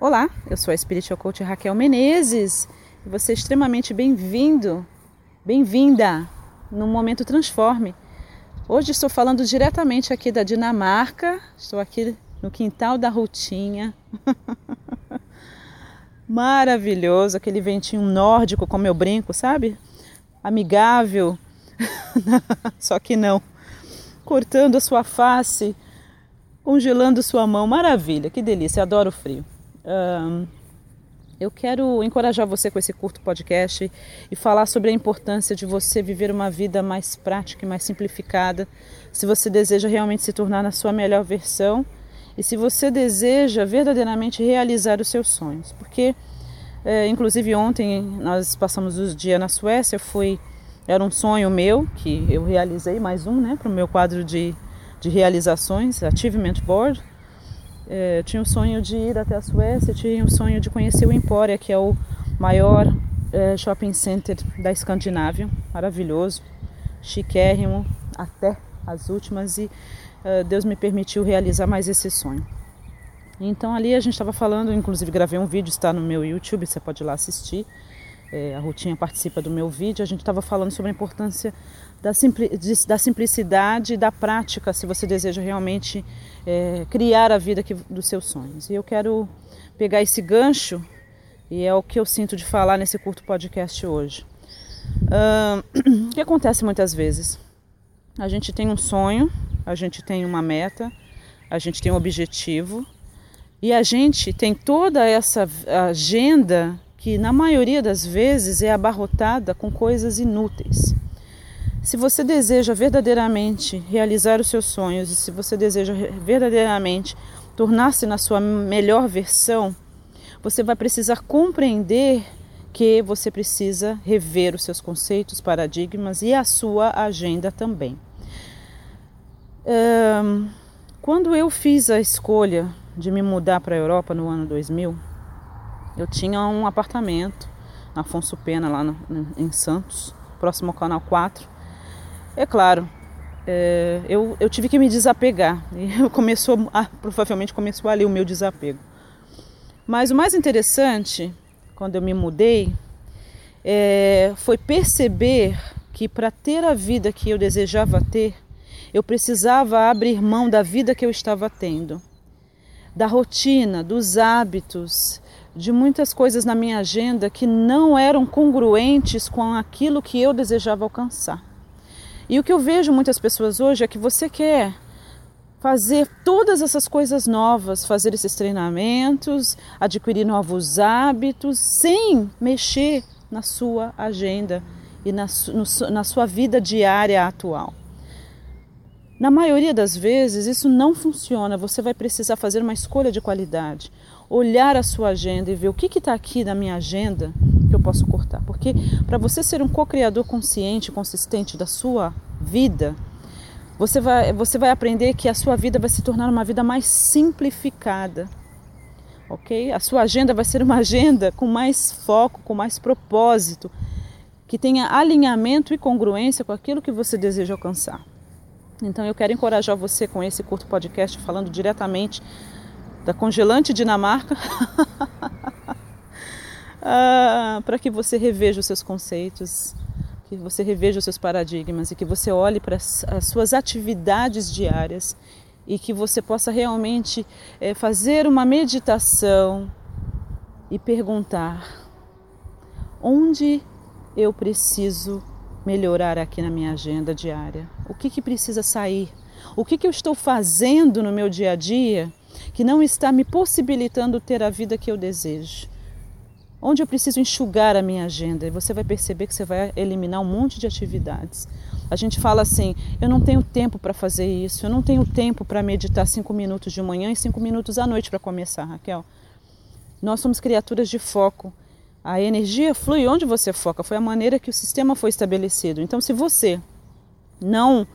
Olá, eu sou a Spiritual Coach Raquel Menezes e você é extremamente bem-vindo, bem-vinda no Momento Transforme. Hoje estou falando diretamente aqui da Dinamarca, estou aqui no quintal da Rutinha. Maravilhoso, aquele ventinho nórdico, como eu brinco, sabe? Amigável, só que não. Cortando a sua face, congelando sua mão, maravilha, que delícia, adoro o frio. Um, eu quero encorajar você com esse curto podcast e falar sobre a importância de você viver uma vida mais prática e mais simplificada, se você deseja realmente se tornar na sua melhor versão e se você deseja verdadeiramente realizar os seus sonhos. Porque, é, inclusive, ontem nós passamos os dias na Suécia, fui, era um sonho meu que eu realizei, mais um, né, para o meu quadro de, de realizações, Achievement Board. É, tinha o sonho de ir até a Suécia, tinha o sonho de conhecer o Empória, que é o maior é, shopping center da Escandinávia, maravilhoso, chiquérrimo, até as últimas, e é, Deus me permitiu realizar mais esse sonho. Então ali a gente estava falando, inclusive gravei um vídeo, está no meu YouTube, você pode ir lá assistir. É, a Rutinha participa do meu vídeo. A gente estava falando sobre a importância da, da simplicidade e da prática, se você deseja realmente é, criar a vida que, dos seus sonhos. E eu quero pegar esse gancho, e é o que eu sinto de falar nesse curto podcast hoje. Uh, o que acontece muitas vezes? A gente tem um sonho, a gente tem uma meta, a gente tem um objetivo, e a gente tem toda essa agenda que, na maioria das vezes, é abarrotada com coisas inúteis. Se você deseja verdadeiramente realizar os seus sonhos e se você deseja verdadeiramente tornar-se na sua melhor versão, você vai precisar compreender que você precisa rever os seus conceitos, paradigmas e a sua agenda também. Quando eu fiz a escolha de me mudar para a Europa no ano 2000, eu tinha um apartamento na Afonso Pena, lá no, em Santos, próximo ao Canal 4 é claro, é, eu, eu tive que me desapegar. E começou, ah, provavelmente começou ali o meu desapego. Mas o mais interessante, quando eu me mudei, é, foi perceber que para ter a vida que eu desejava ter, eu precisava abrir mão da vida que eu estava tendo, da rotina, dos hábitos, de muitas coisas na minha agenda que não eram congruentes com aquilo que eu desejava alcançar. E o que eu vejo muitas pessoas hoje é que você quer fazer todas essas coisas novas, fazer esses treinamentos, adquirir novos hábitos, sem mexer na sua agenda e na, no, na sua vida diária atual. Na maioria das vezes isso não funciona, você vai precisar fazer uma escolha de qualidade, olhar a sua agenda e ver o que está aqui na minha agenda que eu posso cortar. Porque para você ser um co-criador consciente, consistente da sua vida, você vai, você vai aprender que a sua vida vai se tornar uma vida mais simplificada. Ok? A sua agenda vai ser uma agenda com mais foco, com mais propósito, que tenha alinhamento e congruência com aquilo que você deseja alcançar. Então eu quero encorajar você com esse curto podcast falando diretamente da congelante Dinamarca ah, para que você reveja os seus conceitos, que você reveja os seus paradigmas e que você olhe para as suas atividades diárias e que você possa realmente é, fazer uma meditação e perguntar onde eu preciso melhorar aqui na minha agenda diária? O que, que precisa sair? O que, que eu estou fazendo no meu dia a dia que não está me possibilitando ter a vida que eu desejo? onde eu preciso enxugar a minha agenda. E você vai perceber que você vai eliminar um monte de atividades. A gente fala assim: eu não tenho tempo para fazer isso, eu não tenho tempo para meditar cinco minutos de manhã e cinco minutos à noite para começar, Raquel. Nós somos criaturas de foco. A energia flui onde você foca, foi a maneira que o sistema foi estabelecido. Então, se você não.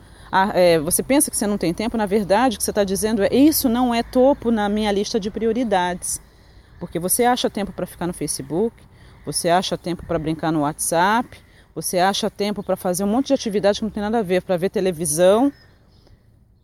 É, você pensa que você não tem tempo, na verdade, o que você está dizendo é isso não é topo na minha lista de prioridades. Porque você acha tempo para ficar no Facebook, você acha tempo para brincar no WhatsApp, você acha tempo para fazer um monte de atividade que não tem nada a ver, para ver televisão.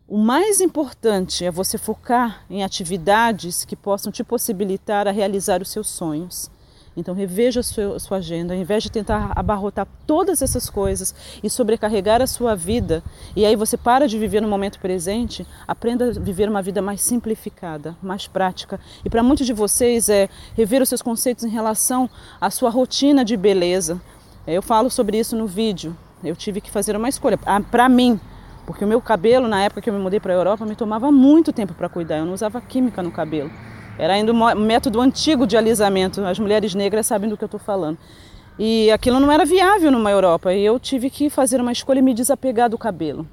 O mais importante é você focar em atividades que possam te possibilitar a realizar os seus sonhos. Então reveja a sua, a sua, agenda, ao invés de tentar abarrotar todas essas coisas e sobrecarregar a sua vida, e aí você para de viver no momento presente, aprenda a viver uma vida mais simplificada, mais prática. E para muitos de vocês é rever os seus conceitos em relação à sua rotina de beleza. Eu falo sobre isso no vídeo. Eu tive que fazer uma escolha. Ah, para mim, porque o meu cabelo, na época que eu me mudei para a Europa, me tomava muito tempo para cuidar. Eu não usava química no cabelo. Era ainda um método antigo de alisamento. As mulheres negras sabem do que eu estou falando. E aquilo não era viável numa Europa. E eu tive que fazer uma escolha e me desapegar do cabelo.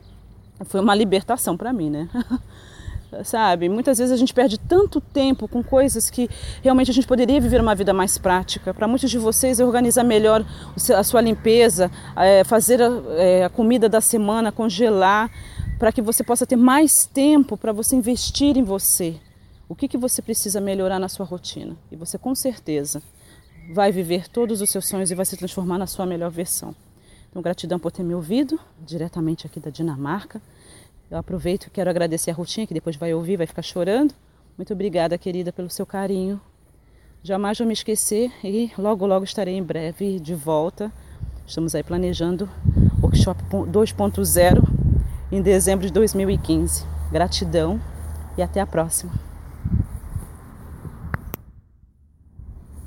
Foi uma libertação para mim, né? Sabe? Muitas vezes a gente perde tanto tempo com coisas que realmente a gente poderia viver uma vida mais prática. Para muitos de vocês, é organizar melhor a sua limpeza, é, fazer a, é, a comida da semana, congelar, para que você possa ter mais tempo para você investir em você o que, que você precisa melhorar na sua rotina. E você com certeza vai viver todos os seus sonhos e vai se transformar na sua melhor versão. Então, gratidão por ter me ouvido, diretamente aqui da Dinamarca. Eu aproveito e quero agradecer a Rutinha, que depois vai ouvir, vai ficar chorando. Muito obrigada, querida, pelo seu carinho. Jamais vou me esquecer e logo, logo estarei em breve de volta. Estamos aí planejando Workshop 2.0 em dezembro de 2015. Gratidão e até a próxima.